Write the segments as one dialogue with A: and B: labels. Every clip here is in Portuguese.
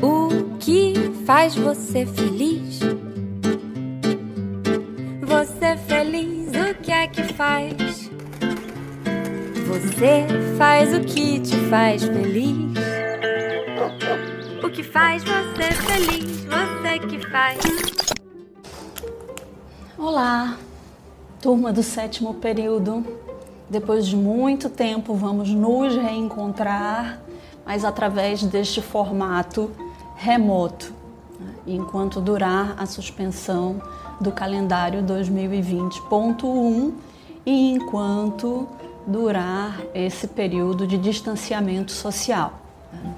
A: O que faz você feliz? Você feliz, o que é que faz? Você faz o que te faz feliz. O que faz você feliz, você que faz.
B: Olá, turma do sétimo período. Depois de muito tempo, vamos nos reencontrar, mas através deste formato remoto, né? enquanto durar a suspensão do calendário 2020.1 e enquanto durar esse período de distanciamento social. Né?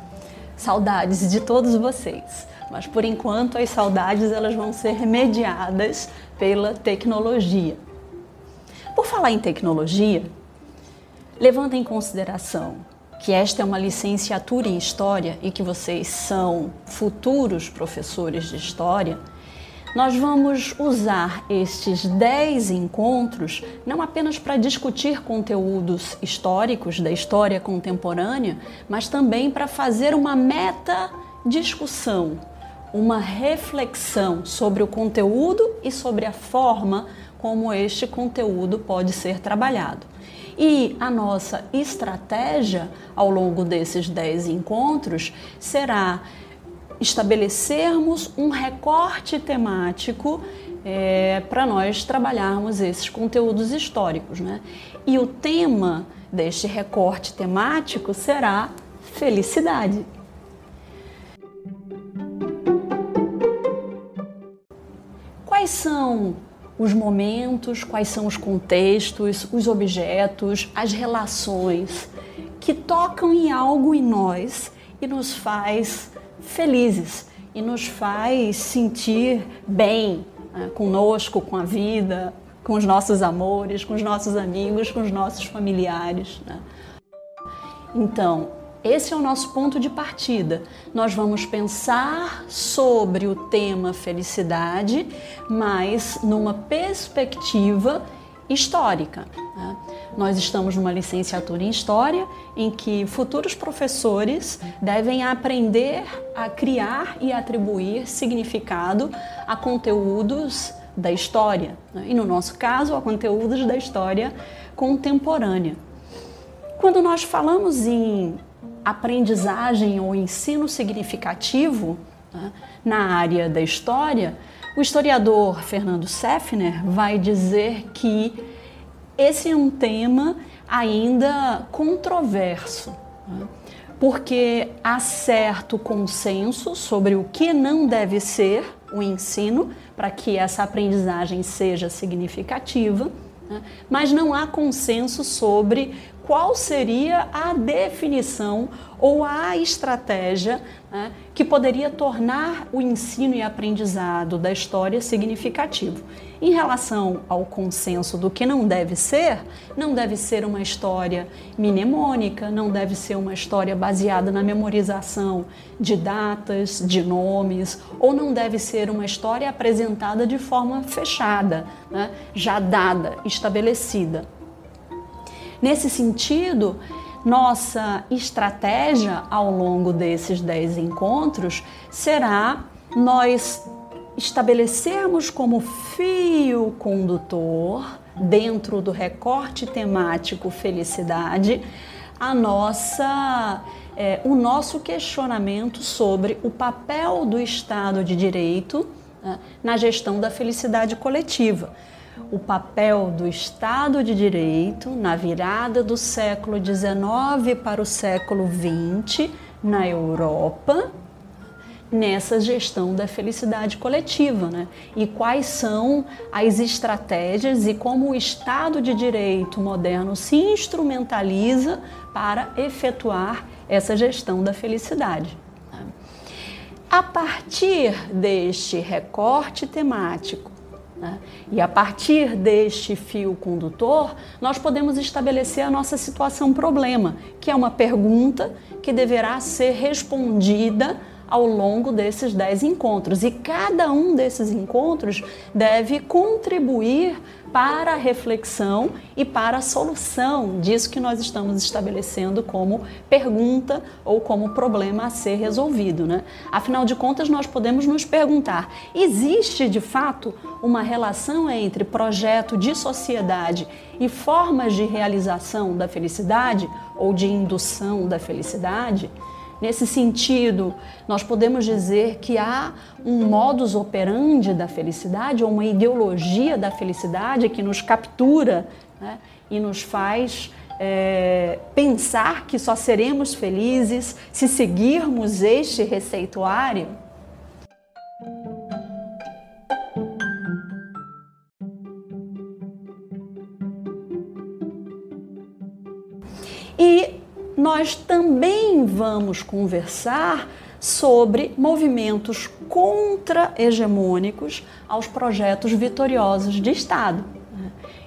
B: Saudades de todos vocês, mas por enquanto as saudades elas vão ser mediadas pela tecnologia. Por falar em tecnologia, levando em consideração que esta é uma licenciatura em História e que vocês são futuros professores de História, nós vamos usar estes 10 encontros não apenas para discutir conteúdos históricos da história contemporânea, mas também para fazer uma meta discussão, uma reflexão sobre o conteúdo e sobre a forma como este conteúdo pode ser trabalhado. E a nossa estratégia ao longo desses 10 encontros será estabelecermos um recorte temático é, para nós trabalharmos esses conteúdos históricos. Né? E o tema deste recorte temático será felicidade. Quais são os momentos, quais são os contextos, os objetos, as relações que tocam em algo em nós e nos faz felizes e nos faz sentir bem né, conosco, com a vida, com os nossos amores, com os nossos amigos, com os nossos familiares. Né? Então, esse é o nosso ponto de partida. Nós vamos pensar sobre o tema felicidade, mas numa perspectiva histórica. Né? Nós estamos numa licenciatura em História em que futuros professores devem aprender a criar e atribuir significado a conteúdos da história, né? e no nosso caso, a conteúdos da história contemporânea. Quando nós falamos em aprendizagem ou ensino significativo né, na área da história, o historiador Fernando Seffner vai dizer que esse é um tema ainda controverso, né? porque há certo consenso sobre o que não deve ser o ensino para que essa aprendizagem seja significativa, né? mas não há consenso sobre qual seria a definição ou a estratégia né, que poderia tornar o ensino e aprendizado da história significativo. Em relação ao consenso do que não deve ser, não deve ser uma história mnemônica, não deve ser uma história baseada na memorização de datas, de nomes, ou não deve ser uma história apresentada de forma fechada, né, já dada, estabelecida. Nesse sentido, nossa estratégia ao longo desses 10 encontros será nós estabelecermos como fio condutor, dentro do recorte temático felicidade, a nossa, é, o nosso questionamento sobre o papel do Estado de Direito né, na gestão da felicidade coletiva o papel do Estado de Direito na virada do século XIX para o século XX na Europa nessa gestão da felicidade coletiva, né? E quais são as estratégias e como o Estado de Direito moderno se instrumentaliza para efetuar essa gestão da felicidade. Né? A partir deste recorte temático né? E a partir deste fio condutor, nós podemos estabelecer a nossa situação problema, que é uma pergunta que deverá ser respondida ao longo desses dez encontros. E cada um desses encontros deve contribuir para a reflexão e para a solução disso que nós estamos estabelecendo como pergunta ou como problema a ser resolvido. Né? Afinal de contas, nós podemos nos perguntar: existe de fato uma relação entre projeto de sociedade e formas de realização da felicidade ou de indução da felicidade? Nesse sentido, nós podemos dizer que há um modus operandi da felicidade, ou uma ideologia da felicidade que nos captura né, e nos faz é, pensar que só seremos felizes se seguirmos este receituário? Nós também vamos conversar sobre movimentos contra-hegemônicos aos projetos vitoriosos de Estado.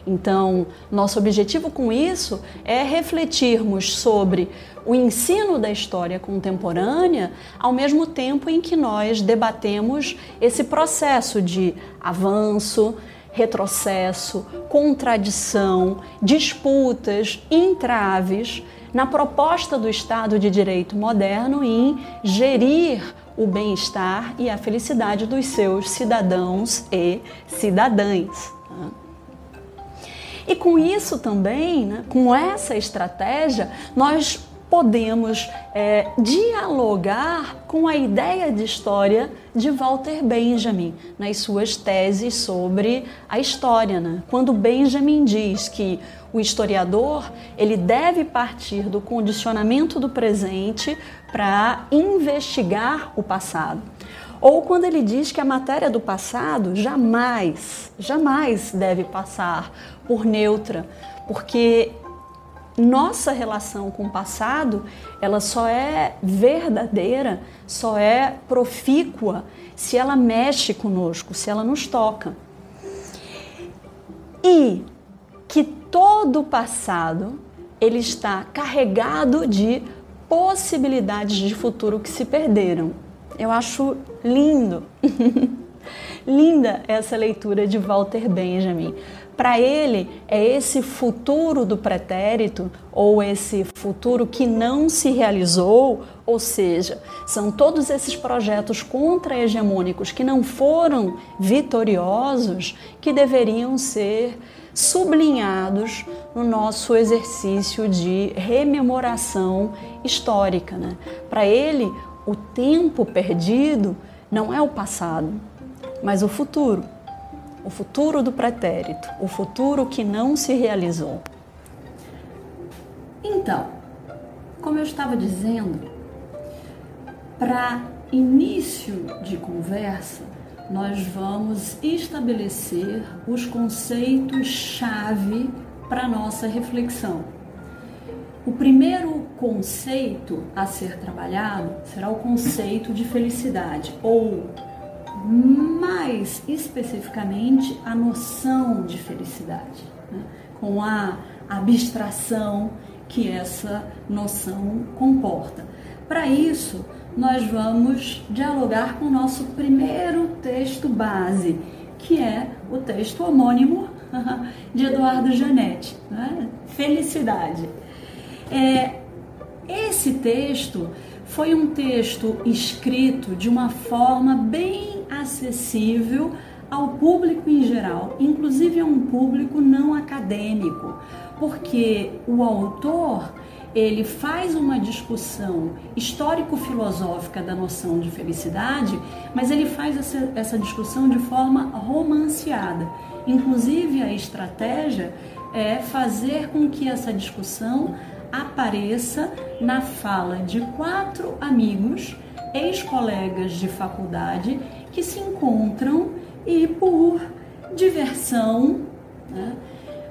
B: Então, nosso objetivo com isso é refletirmos sobre o ensino da história contemporânea, ao mesmo tempo em que nós debatemos esse processo de avanço, retrocesso, contradição, disputas, entraves na proposta do Estado de Direito moderno em gerir o bem-estar e a felicidade dos seus cidadãos e cidadãs. Né? E com isso também, né, com essa estratégia, nós podemos é, dialogar com a ideia de história de Walter Benjamin nas suas teses sobre a história. Né? Quando Benjamin diz que o historiador ele deve partir do condicionamento do presente para investigar o passado. Ou quando ele diz que a matéria do passado jamais, jamais deve passar por neutra, porque nossa relação com o passado, ela só é verdadeira, só é profícua se ela mexe conosco, se ela nos toca. E que todo o passado ele está carregado de possibilidades de futuro que se perderam. Eu acho lindo. Linda essa leitura de Walter Benjamin, para ele, é esse futuro do pretérito, ou esse futuro que não se realizou, ou seja, são todos esses projetos contra-hegemônicos que não foram vitoriosos, que deveriam ser sublinhados no nosso exercício de rememoração histórica. Né? Para ele, o tempo perdido não é o passado, mas o futuro o futuro do pretérito, o futuro que não se realizou. Então, como eu estava dizendo, para início de conversa, nós vamos estabelecer os conceitos-chave para nossa reflexão. O primeiro conceito a ser trabalhado será o conceito de felicidade ou mais especificamente a noção de felicidade, né? com a abstração que essa noção comporta. Para isso, nós vamos dialogar com o nosso primeiro texto base, que é o texto homônimo de Eduardo Janetti, né? Felicidade. É, esse texto foi um texto escrito de uma forma bem acessível ao público em geral, inclusive a um público não acadêmico, porque o autor ele faz uma discussão histórico-filosófica da noção de felicidade, mas ele faz essa, essa discussão de forma romanceada. Inclusive, a estratégia é fazer com que essa discussão apareça na fala de quatro amigos, ex-colegas de faculdade, que se encontram e, por diversão, né,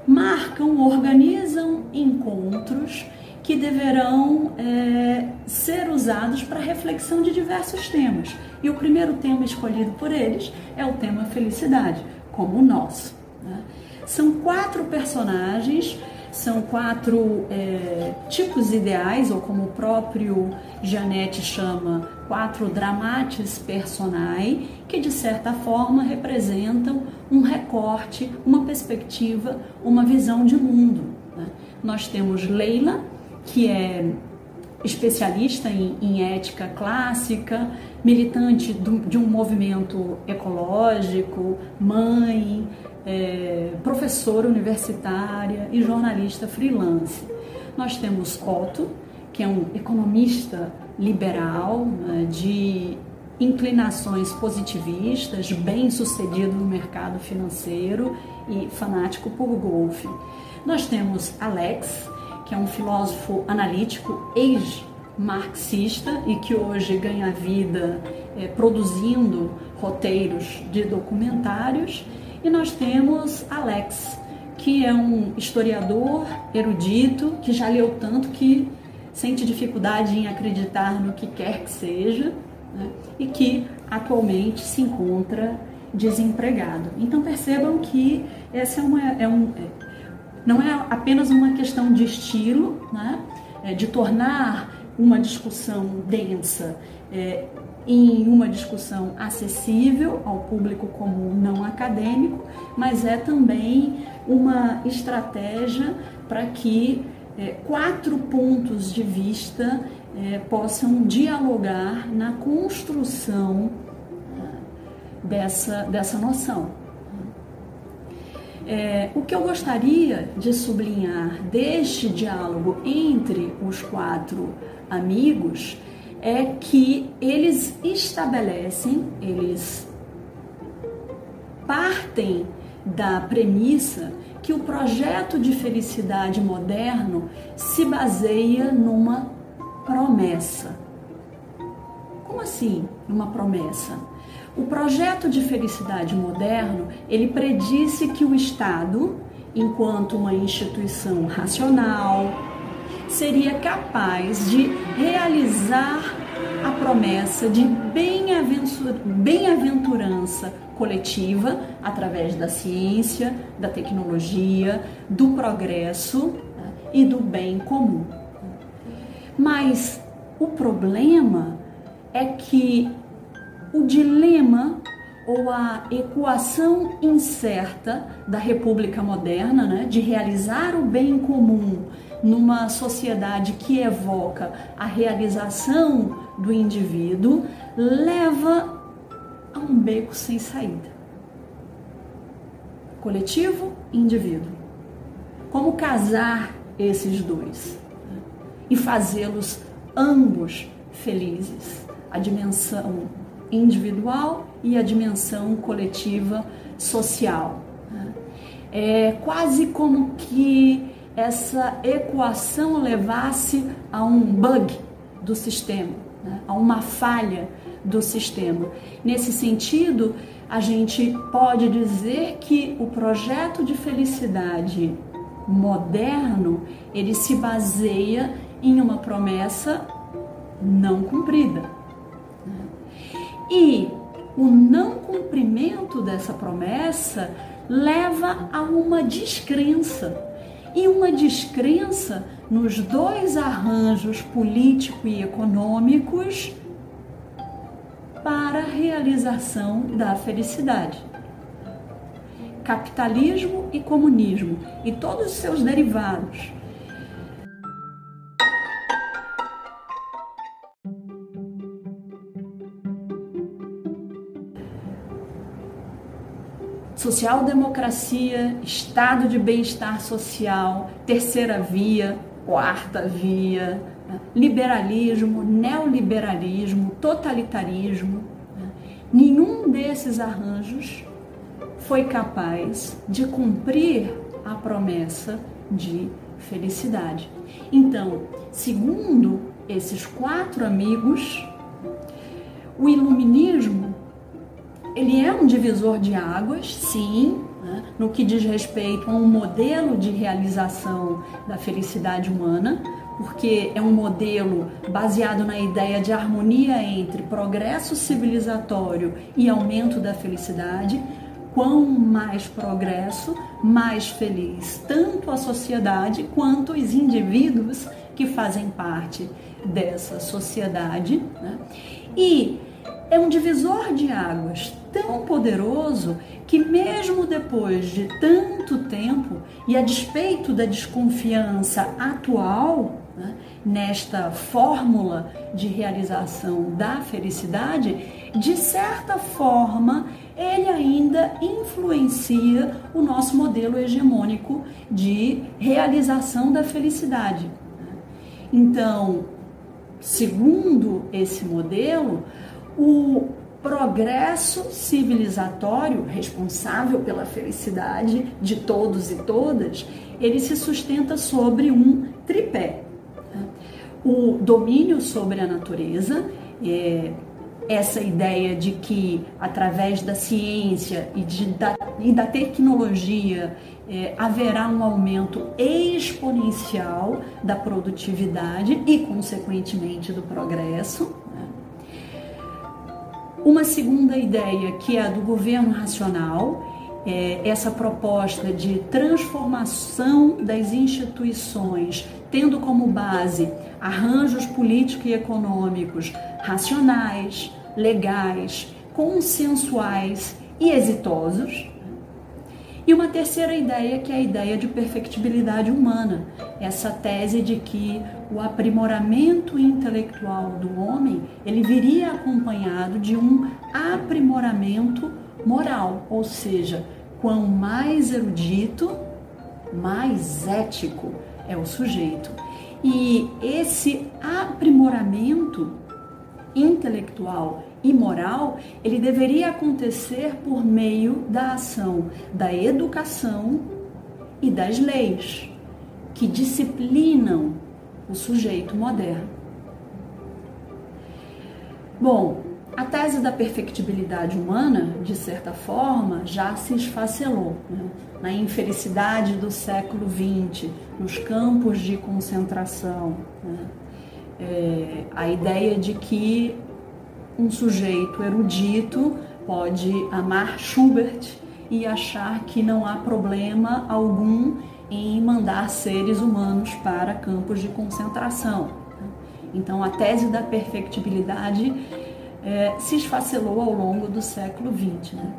B: marcam, organizam encontros que deverão é, ser usados para reflexão de diversos temas. E o primeiro tema escolhido por eles é o tema felicidade, como o nosso. Né? São quatro personagens são quatro é, tipos ideais, ou como o próprio Janete chama, quatro dramatis personae, que de certa forma representam um recorte, uma perspectiva, uma visão de mundo. Né? Nós temos Leila, que é especialista em, em ética clássica, militante do, de um movimento ecológico, mãe, é, professora universitária e jornalista freelance. Nós temos Otto, que é um economista liberal, né, de inclinações positivistas, bem sucedido no mercado financeiro e fanático por golfe. Nós temos Alex, que é um filósofo analítico ex-marxista e que hoje ganha vida é, produzindo roteiros de documentários. E nós temos Alex, que é um historiador erudito que já leu tanto que sente dificuldade em acreditar no que quer que seja né? e que atualmente se encontra desempregado. Então percebam que essa é, uma, é um, é, não é apenas uma questão de estilo, né? É, de tornar uma discussão densa é, em uma discussão acessível ao público comum não acadêmico, mas é também uma estratégia para que é, quatro pontos de vista é, possam dialogar na construção dessa, dessa noção. É, o que eu gostaria de sublinhar deste diálogo entre os quatro amigos é que eles estabelecem, eles partem da premissa que o projeto de felicidade moderno se baseia numa promessa. Como assim, numa promessa? O projeto de felicidade moderno, ele predisse que o Estado, enquanto uma instituição racional, seria capaz de realizar a promessa de bem-aventurança coletiva através da ciência, da tecnologia, do progresso né, e do bem comum. Mas o problema é que o dilema ou a equação incerta da República Moderna, né, de realizar o bem comum numa sociedade que evoca a realização do indivíduo, leva a um beco sem saída. Coletivo indivíduo. Como casar esses dois e fazê-los ambos felizes? A dimensão individual e a dimensão coletiva social. É quase como que essa equação levasse a um bug do sistema, né? a uma falha do sistema. Nesse sentido, a gente pode dizer que o projeto de felicidade moderno ele se baseia em uma promessa não cumprida. E o não cumprimento dessa promessa leva a uma descrença. E uma descrença nos dois arranjos político e econômicos para a realização da felicidade. Capitalismo e comunismo e todos os seus derivados social-democracia, estado de bem-estar social, terceira via, quarta via, né? liberalismo, neoliberalismo, totalitarismo. Né? Nenhum desses arranjos foi capaz de cumprir a promessa de felicidade. Então, segundo esses quatro amigos, o iluminismo ele é um divisor de águas, sim, né, no que diz respeito a um modelo de realização da felicidade humana, porque é um modelo baseado na ideia de harmonia entre progresso civilizatório e aumento da felicidade, quão mais progresso, mais feliz tanto a sociedade quanto os indivíduos que fazem parte dessa sociedade. Né? E é um divisor de águas tão poderoso que, mesmo depois de tanto tempo e a despeito da desconfiança atual né, nesta fórmula de realização da felicidade, de certa forma ele ainda influencia o nosso modelo hegemônico de realização da felicidade. Então, segundo esse modelo, o progresso civilizatório responsável pela felicidade de todos e todas, ele se sustenta sobre um tripé. O domínio sobre a natureza, é, essa ideia de que através da ciência e, de, da, e da tecnologia é, haverá um aumento exponencial da produtividade e, consequentemente, do progresso. Uma segunda ideia, que é a do governo racional, é essa proposta de transformação das instituições, tendo como base arranjos políticos e econômicos racionais, legais, consensuais e exitosos. E uma terceira ideia, que é a ideia de perfectibilidade humana, essa tese de que o aprimoramento intelectual do homem, ele viria acompanhado de um aprimoramento moral, ou seja, quanto mais erudito, mais ético é o sujeito. E esse aprimoramento intelectual e moral, ele deveria acontecer por meio da ação da educação e das leis que disciplinam o sujeito moderno. Bom, a tese da perfectibilidade humana, de certa forma, já se esfacelou. Né? Na infelicidade do século XX, nos campos de concentração, né? é, a ideia de que um sujeito erudito pode amar Schubert e achar que não há problema algum em mandar seres humanos para campos de concentração. Então, a tese da perfectibilidade é, se esfacelou ao longo do século XX. Né?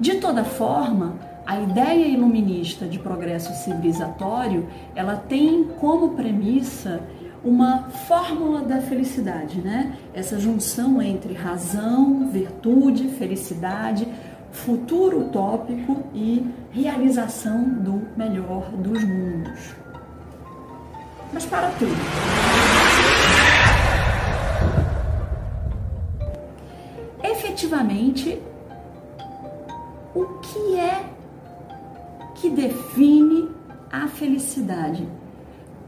B: De toda forma, a ideia iluminista de progresso civilizatório, ela tem como premissa uma fórmula da felicidade, né? Essa junção entre razão, virtude, felicidade, futuro utópico e realização do melhor dos mundos. Mas para tudo. Efetivamente, o que é que define a felicidade?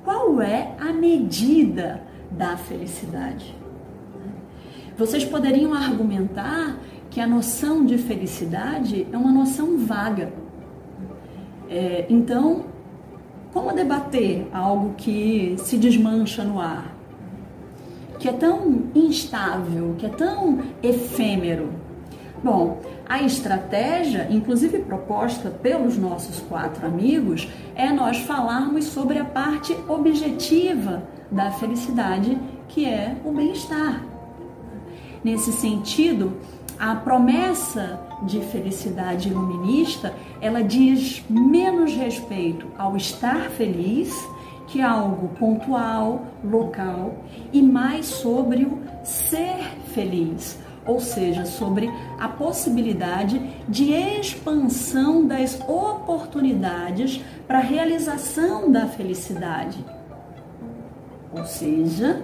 B: Qual é a medida da felicidade? Vocês poderiam argumentar que a noção de felicidade é uma noção vaga. É, então, como debater algo que se desmancha no ar, que é tão instável, que é tão efêmero? Bom, a estratégia, inclusive proposta pelos nossos quatro amigos, é nós falarmos sobre a parte objetiva da felicidade, que é o bem-estar. Nesse sentido, a promessa de felicidade iluminista, ela diz menos respeito ao estar feliz, que é algo pontual, local, e mais sobre o ser feliz, ou seja, sobre a possibilidade de expansão das oportunidades para a realização da felicidade. Ou seja,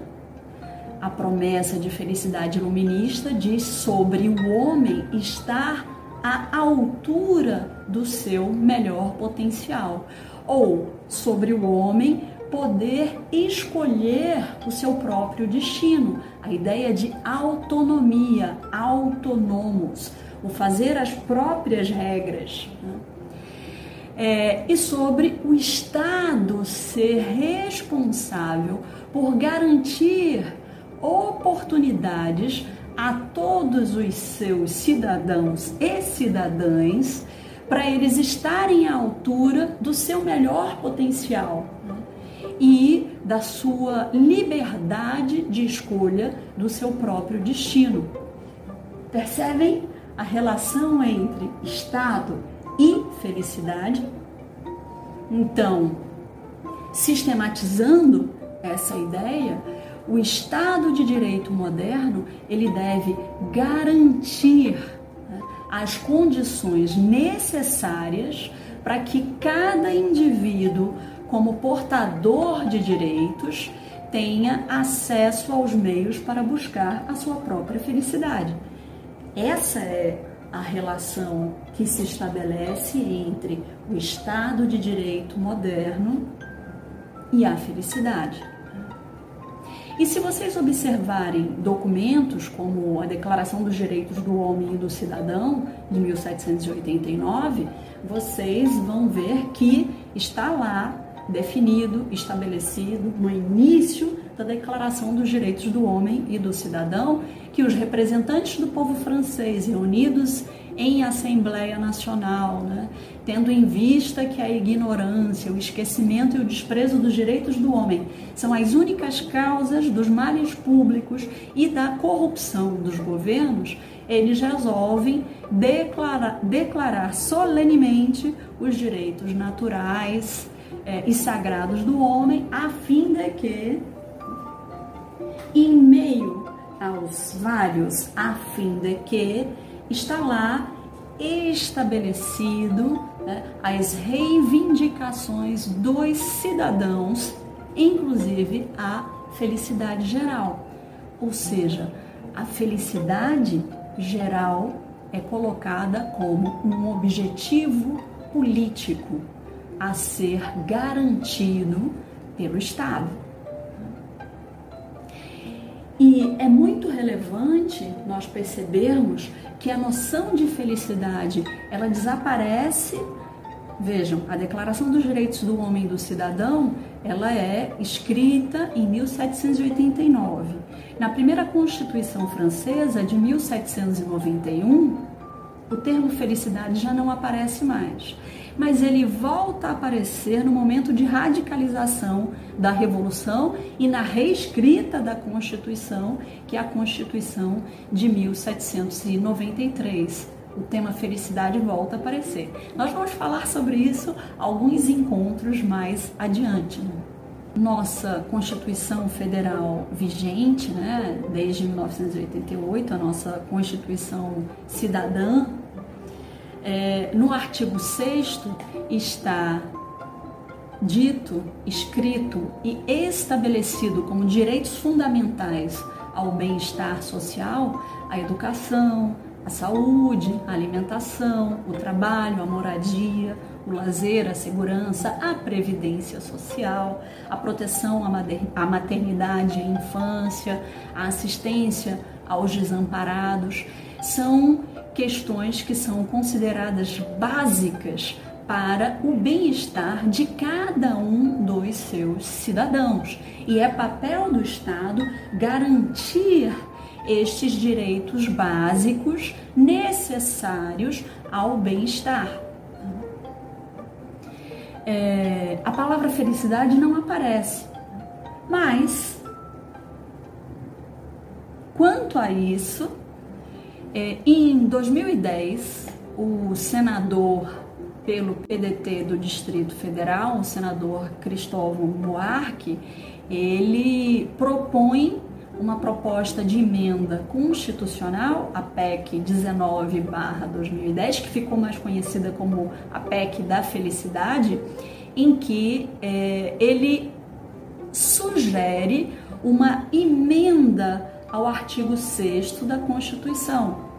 B: a promessa de felicidade iluminista diz sobre o homem estar à altura do seu melhor potencial, ou sobre o homem poder escolher o seu próprio destino. A ideia de autonomia, autônomos, o fazer as próprias regras. Né? É, e sobre o Estado ser responsável por garantir oportunidades a todos os seus cidadãos e cidadãs para eles estarem à altura do seu melhor potencial né? E da sua liberdade de escolha do seu próprio destino. Percebem a relação entre Estado e felicidade? Então, sistematizando essa ideia, o Estado de Direito moderno ele deve garantir né, as condições necessárias para que cada indivíduo, como portador de direitos, tenha acesso aos meios para buscar a sua própria felicidade. Essa é a relação que se estabelece entre o Estado de Direito moderno e a felicidade. E se vocês observarem documentos como a Declaração dos Direitos do Homem e do Cidadão de 1789, vocês vão ver que está lá definido, estabelecido no início da Declaração dos Direitos do Homem e do Cidadão que os representantes do povo francês reunidos em Assembleia Nacional, né, tendo em vista que a ignorância, o esquecimento e o desprezo dos direitos do homem são as únicas causas dos males públicos e da corrupção dos governos, eles resolvem declarar, declarar solenemente os direitos naturais é, e sagrados do homem, a fim de que, em meio aos vários, a fim de que está lá estabelecido né, as reivindicações dos cidadãos, inclusive a felicidade geral. Ou seja, a felicidade geral é colocada como um objetivo político a ser garantido pelo Estado. E é muito relevante nós percebermos que a noção de felicidade ela desaparece. Vejam, a Declaração dos Direitos do Homem e do Cidadão ela é escrita em 1789. Na primeira Constituição Francesa de 1791, o termo felicidade já não aparece mais mas ele volta a aparecer no momento de radicalização da Revolução e na reescrita da Constituição, que é a Constituição de 1793. O tema felicidade volta a aparecer. Nós vamos falar sobre isso alguns encontros mais adiante. Né? Nossa Constituição Federal vigente, né, desde 1988, a nossa Constituição Cidadã é, no artigo 6 está dito, escrito e estabelecido como direitos fundamentais ao bem-estar social a educação, a saúde, a alimentação, o trabalho, a moradia, o lazer, a segurança, a previdência social, a proteção à maternidade e à infância, a assistência aos desamparados. São questões que são consideradas básicas para o bem-estar de cada um dos seus cidadãos. E é papel do Estado garantir estes direitos básicos necessários ao bem-estar. É, a palavra felicidade não aparece, mas quanto a isso, é, em 2010, o senador pelo PDT do Distrito Federal, o senador Cristóvão Buarque, ele propõe uma proposta de emenda constitucional, a PEC 19/2010, que ficou mais conhecida como a PEC da felicidade, em que é, ele sugere uma emenda ao artigo 6 da Constituição.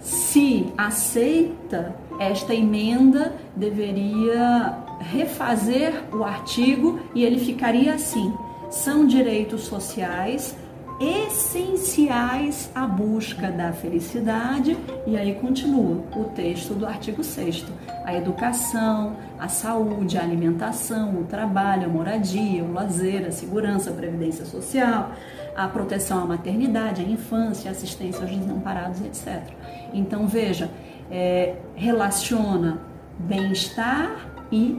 B: Se aceita esta emenda, deveria refazer o artigo e ele ficaria assim: são direitos sociais essenciais à busca da felicidade, e aí continua o texto do artigo 6 a educação, a saúde, a alimentação, o trabalho, a moradia, o lazer, a segurança, a previdência social, a proteção à maternidade, à infância, assistência aos desamparados, etc. Então veja, é, relaciona bem-estar e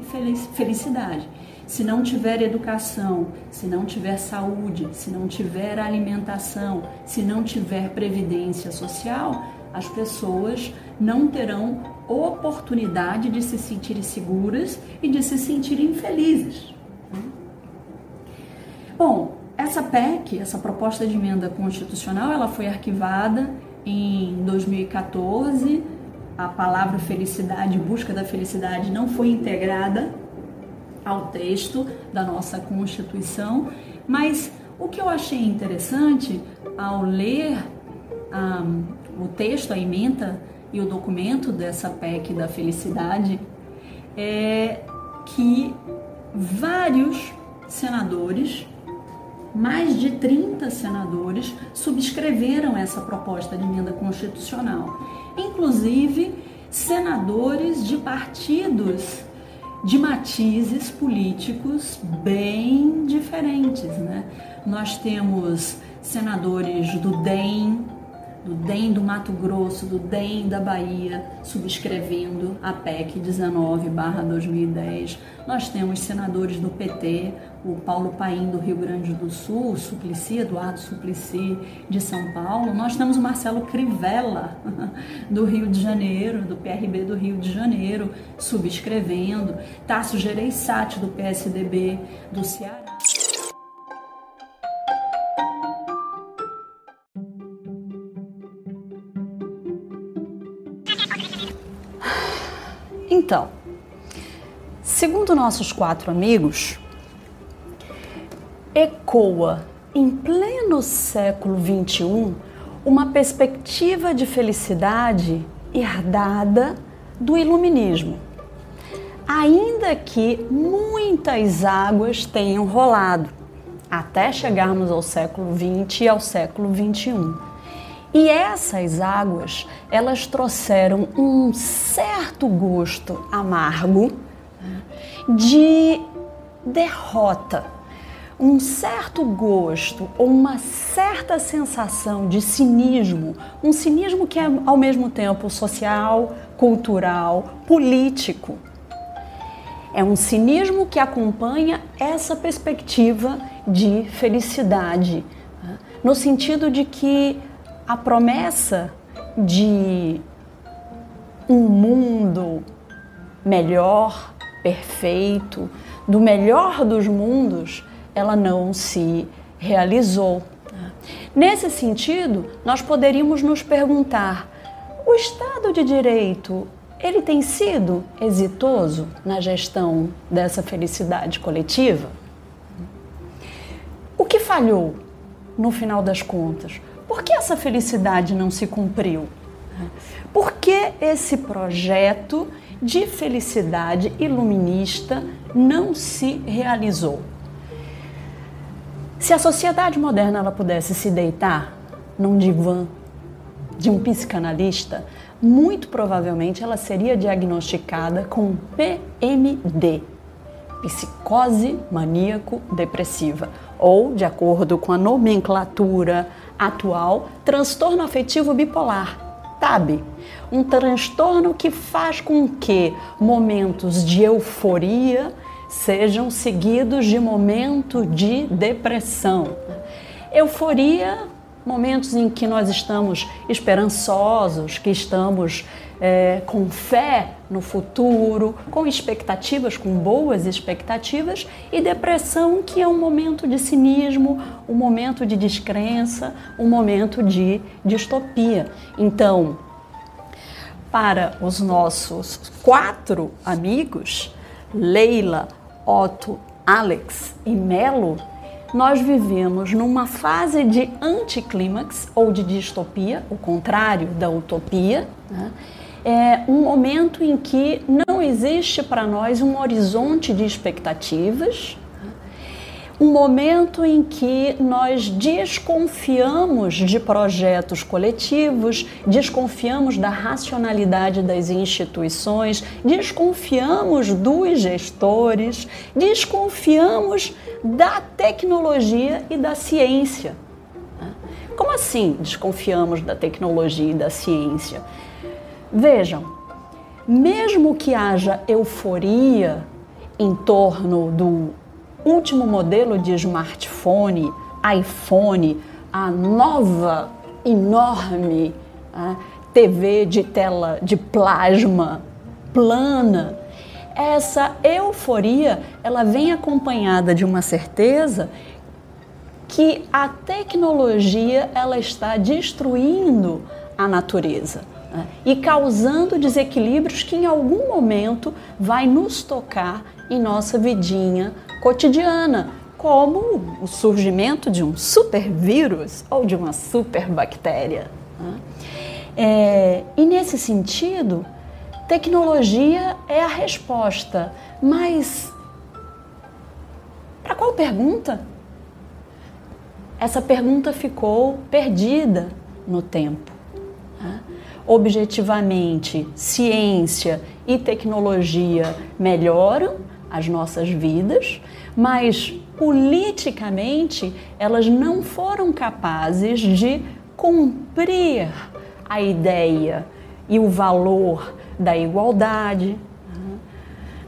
B: felicidade. Se não tiver educação, se não tiver saúde, se não tiver alimentação, se não tiver previdência social, as pessoas não terão oportunidade de se sentirem seguras e de se sentirem felizes. Bom, essa PEC, essa proposta de emenda constitucional, ela foi arquivada em 2014. A palavra felicidade, busca da felicidade, não foi integrada ao texto da nossa Constituição, mas o que eu achei interessante ao ler um, o texto, a emenda e o documento dessa PEC da felicidade é que vários senadores, mais de 30 senadores, subscreveram essa proposta de emenda constitucional, inclusive senadores de partidos de matizes políticos bem diferentes. Né? Nós temos senadores do DEM, do DEM do Mato Grosso, do DEM da Bahia, subscrevendo a PEC 19/2010. Nós temos senadores do PT, o Paulo Paim do Rio Grande do Sul, o Suplicy, Eduardo Suplicy de São Paulo. Nós temos o Marcelo Crivella do Rio de Janeiro, do PRB do Rio de Janeiro, subscrevendo. Tasso Gereissati do PSDB do Ceará. Então, segundo nossos quatro amigos, ecoa em pleno século XXI uma perspectiva de felicidade herdada do iluminismo. Ainda que muitas águas tenham rolado até chegarmos ao século XX e ao século XXI. E essas águas, elas trouxeram um certo gosto amargo de derrota, um certo gosto ou uma certa sensação de cinismo, um cinismo que é ao mesmo tempo social, cultural, político. É um cinismo que acompanha essa perspectiva de felicidade, no sentido de que a promessa de um mundo melhor, perfeito, do melhor dos mundos, ela não se realizou. Nesse sentido, nós poderíamos nos perguntar: o Estado de Direito ele tem sido exitoso na gestão dessa felicidade coletiva? O que falhou no final das contas? Por que essa felicidade não se cumpriu? Por que esse projeto de felicidade iluminista não se realizou? Se a sociedade moderna ela pudesse se deitar num divã de um psicanalista, muito provavelmente ela seria diagnosticada com PMD, psicose maníaco-depressiva, ou, de acordo com a nomenclatura atual, transtorno afetivo bipolar, TAB, um transtorno que faz com que momentos de euforia sejam seguidos de momento de depressão. Euforia, momentos em que nós estamos esperançosos, que estamos é, com fé no futuro, com expectativas, com boas expectativas, e depressão, que é um momento de cinismo, um momento de descrença, um momento de distopia. Então, para os nossos quatro amigos, Leila, Otto, Alex e Melo, nós vivemos numa fase de anticlímax ou de distopia, o contrário da utopia, né? é um momento em que não existe para nós um horizonte de expectativas, um momento em que nós desconfiamos de projetos coletivos, desconfiamos da racionalidade das instituições, desconfiamos dos gestores, desconfiamos da tecnologia e da ciência. Como assim desconfiamos da tecnologia e da ciência? Vejam, mesmo que haja euforia em torno do último modelo de smartphone, iPhone, a nova enorme né, TV de tela de plasma plana. Essa euforia, ela vem acompanhada de uma certeza que a tecnologia ela está destruindo a natureza né, e causando desequilíbrios que em algum momento vai nos tocar em nossa vidinha cotidiana, como o surgimento de um supervírus ou de uma superbactéria. Né? É, e nesse sentido, tecnologia é a resposta, mas para qual pergunta? Essa pergunta ficou perdida no tempo. Né? Objetivamente, ciência e tecnologia melhoram as nossas vidas, mas politicamente elas não foram capazes de cumprir a ideia e o valor da igualdade,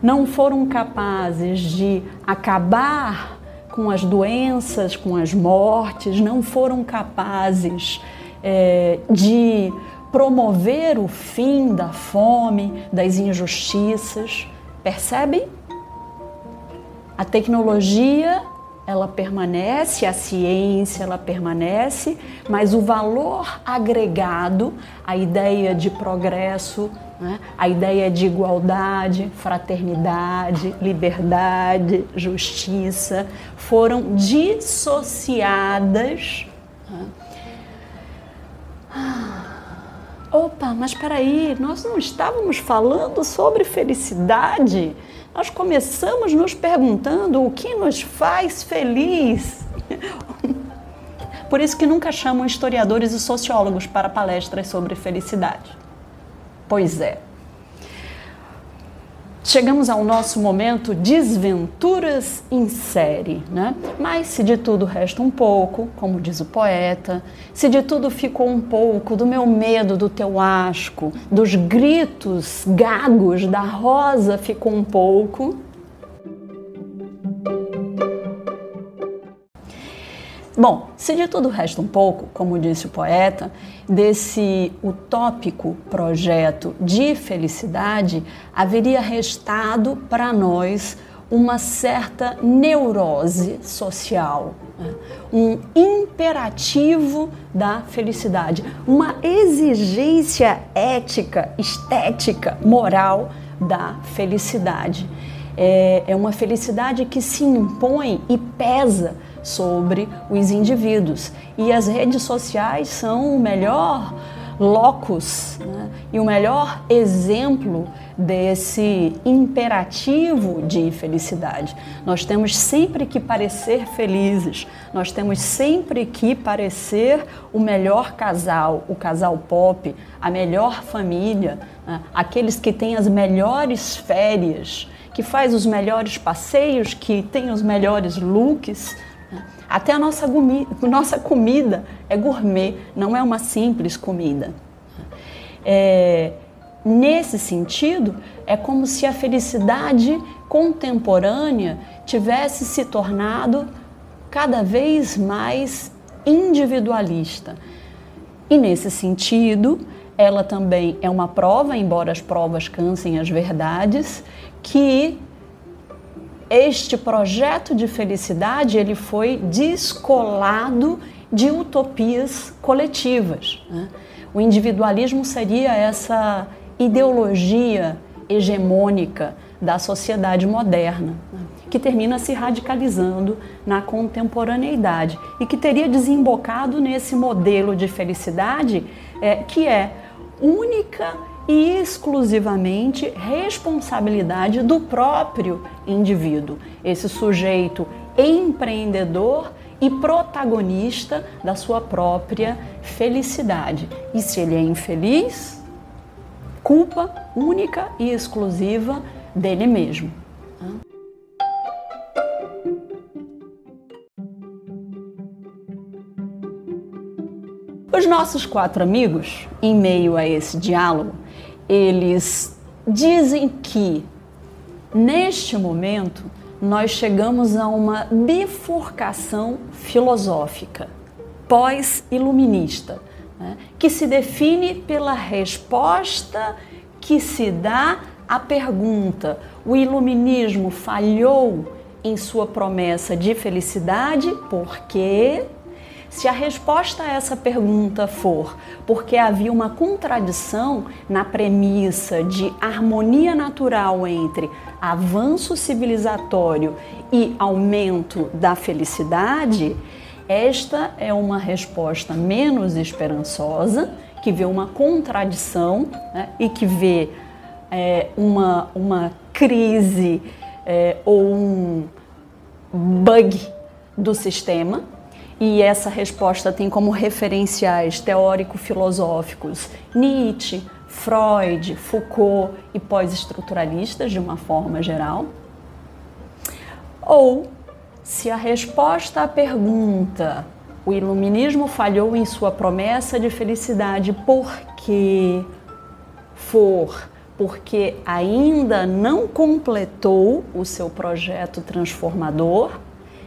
B: não foram capazes de acabar com as doenças, com as mortes, não foram capazes é, de promover o fim da fome, das injustiças. Percebem? A tecnologia ela permanece, a ciência ela permanece, mas o valor agregado, a ideia de progresso, né? a ideia de igualdade, fraternidade, liberdade, justiça, foram dissociadas. Né? Opa, mas peraí, nós não estávamos falando sobre felicidade? Nós começamos nos perguntando o que nos faz feliz. Por isso que nunca chamam historiadores e sociólogos para palestras sobre felicidade. Pois é, Chegamos ao nosso momento desventuras em série, né? Mas se de tudo resta um pouco, como diz o poeta, se de tudo ficou um pouco do meu medo, do teu asco, dos gritos gagos da rosa ficou um pouco, Bom, se de tudo resta um pouco, como disse o poeta, desse utópico projeto de felicidade, haveria restado para nós uma certa neurose social, né? um imperativo da felicidade, uma exigência ética, estética, moral da felicidade. É, é uma felicidade que se impõe e pesa sobre os indivíduos. E as redes sociais são o melhor locus né? e o melhor exemplo desse imperativo de felicidade. Nós temos sempre que parecer felizes, nós temos sempre que parecer o melhor casal, o casal pop, a melhor família, né? aqueles que têm as melhores férias, que faz os melhores passeios, que tem os melhores looks. Até a nossa, nossa comida é gourmet, não é uma simples comida. É, nesse sentido, é como se a felicidade contemporânea tivesse se tornado cada vez mais individualista. E nesse sentido, ela também é uma prova, embora as provas cansem as verdades, que este projeto de felicidade ele foi descolado de utopias coletivas. Né? O individualismo seria essa ideologia hegemônica da sociedade moderna, né? que termina se radicalizando na contemporaneidade e que teria desembocado nesse modelo de felicidade é, que é única e exclusivamente responsabilidade do próprio indivíduo. Esse sujeito empreendedor e protagonista da sua própria felicidade. E se ele é infeliz, culpa única e exclusiva dele mesmo. Os nossos quatro amigos, em meio a esse diálogo, eles dizem que neste momento nós chegamos a uma bifurcação filosófica pós-iluminista, né, que se define pela resposta que se dá à pergunta: o iluminismo falhou em sua promessa de felicidade? Porque se a resposta a essa pergunta for porque havia uma contradição na premissa de harmonia natural entre avanço civilizatório e aumento da felicidade, esta é uma resposta menos esperançosa, que vê uma contradição né, e que vê é, uma, uma crise é, ou um bug do sistema e essa resposta tem como referenciais teórico-filosóficos Nietzsche, Freud, Foucault e pós-estruturalistas de uma forma geral. Ou se a resposta à pergunta o iluminismo falhou em sua promessa de felicidade porque for porque ainda não completou o seu projeto transformador,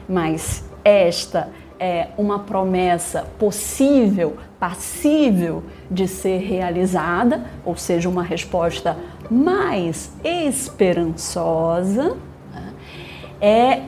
B: mas esta é, uma promessa possível, passível de ser realizada, ou seja, uma resposta mais esperançosa, é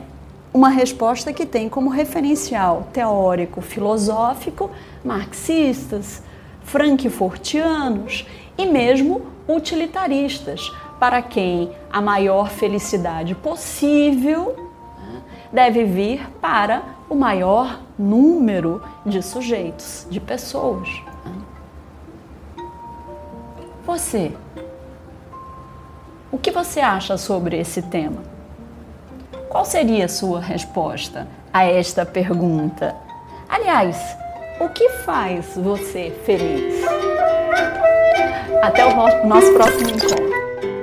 B: uma resposta que tem como referencial teórico, filosófico, marxistas, frankfurtianos e mesmo utilitaristas, para quem a maior felicidade possível né, deve vir para o maior número de sujeitos, de pessoas. Você, o que você acha sobre esse tema? Qual seria a sua resposta a esta pergunta? Aliás, o que faz você feliz? Até o nosso próximo encontro.